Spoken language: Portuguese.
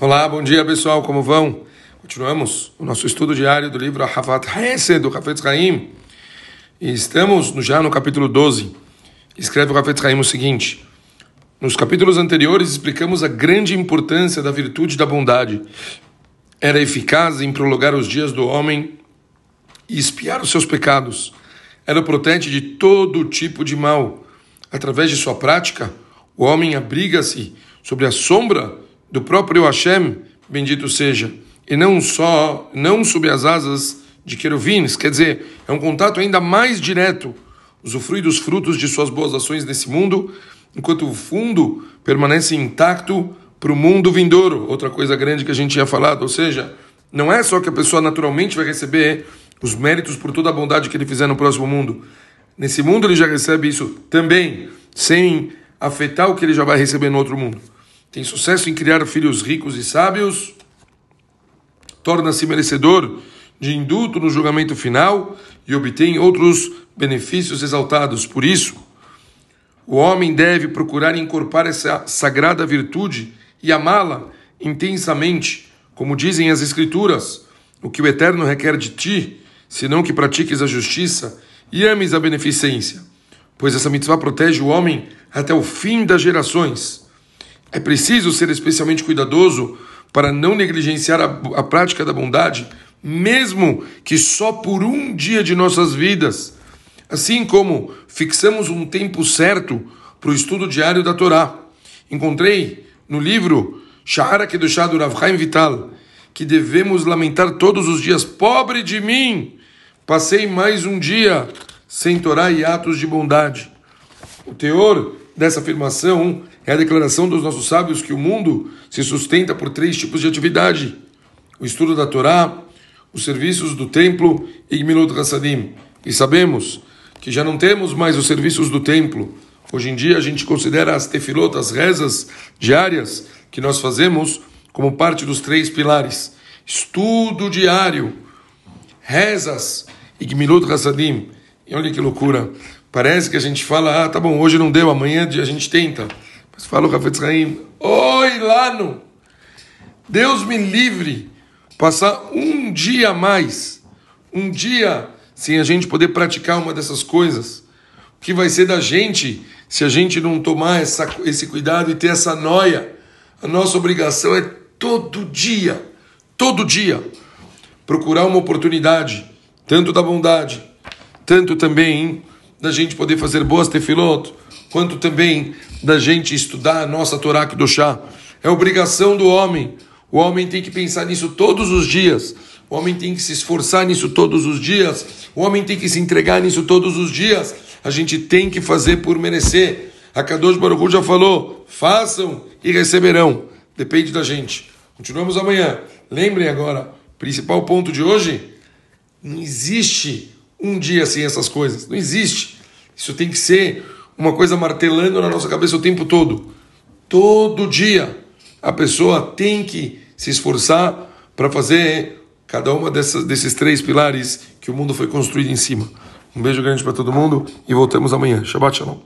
Olá, bom dia pessoal, como vão? Continuamos o nosso estudo diário do livro Havat Hesed, do Hafetz Haim. E estamos já no capítulo 12. Escreve o Hafetz Haim o seguinte: Nos capítulos anteriores explicamos a grande importância da virtude da bondade. Era eficaz em prolongar os dias do homem e espiar os seus pecados. Era protege de todo tipo de mal. Através de sua prática, o homem abriga-se sobre a sombra do próprio Hashem, bendito seja, e não só, não sob as asas de queruvins, quer dizer, é um contato ainda mais direto, usufrui dos frutos de suas boas ações nesse mundo, enquanto o fundo permanece intacto para o mundo vindouro. Outra coisa grande que a gente tinha falado, ou seja, não é só que a pessoa naturalmente vai receber os méritos por toda a bondade que ele fizer no próximo mundo. Nesse mundo ele já recebe isso também, sem afetar o que ele já vai receber no outro mundo tem sucesso em criar filhos ricos e sábios, torna-se merecedor de indulto no julgamento final e obtém outros benefícios exaltados. Por isso, o homem deve procurar incorporar essa sagrada virtude e amá-la intensamente, como dizem as Escrituras, o que o Eterno requer de ti, senão que pratiques a justiça e ames a beneficência, pois essa mitzvah protege o homem até o fim das gerações. É preciso ser especialmente cuidadoso para não negligenciar a, a prática da bondade, mesmo que só por um dia de nossas vidas. Assim como fixamos um tempo certo para o estudo diário da Torá. Encontrei no livro Shahara Kedoshá do Rav Chaim Vital que devemos lamentar todos os dias, pobre de mim, passei mais um dia sem Torá e atos de bondade. O teor dessa afirmação é a declaração dos nossos sábios que o mundo se sustenta por três tipos de atividade: o estudo da Torá, os serviços do templo e Gmilut Hassadim. E sabemos que já não temos mais os serviços do templo. Hoje em dia a gente considera as tefilot, as rezas diárias que nós fazemos como parte dos três pilares: estudo diário, rezas e Gmilut Hassadim. E olha que loucura! Parece que a gente fala, ah, tá bom, hoje não deu, amanhã a gente tenta. Mas fala o Rafetz Haim, oi, Lano! Deus me livre passar um dia a mais, um dia sem a gente poder praticar uma dessas coisas. O que vai ser da gente se a gente não tomar essa, esse cuidado e ter essa noia? A nossa obrigação é todo dia, todo dia, procurar uma oportunidade, tanto da bondade, tanto também da gente poder fazer boas tefilot, quanto também da gente estudar a nossa Torá do chá. É obrigação do homem. O homem tem que pensar nisso todos os dias. O homem tem que se esforçar nisso todos os dias. O homem tem que se entregar nisso todos os dias. A gente tem que fazer por merecer. A Kadosh Baruch já falou: façam e receberão. Depende da gente. Continuamos amanhã. Lembrem agora, principal ponto de hoje: não existe um dia sem essas coisas. Não existe. Isso tem que ser uma coisa martelando na nossa cabeça o tempo todo. Todo dia a pessoa tem que se esforçar para fazer cada uma dessas, desses três pilares que o mundo foi construído em cima. Um beijo grande para todo mundo e voltamos amanhã. Shabbat Shalom.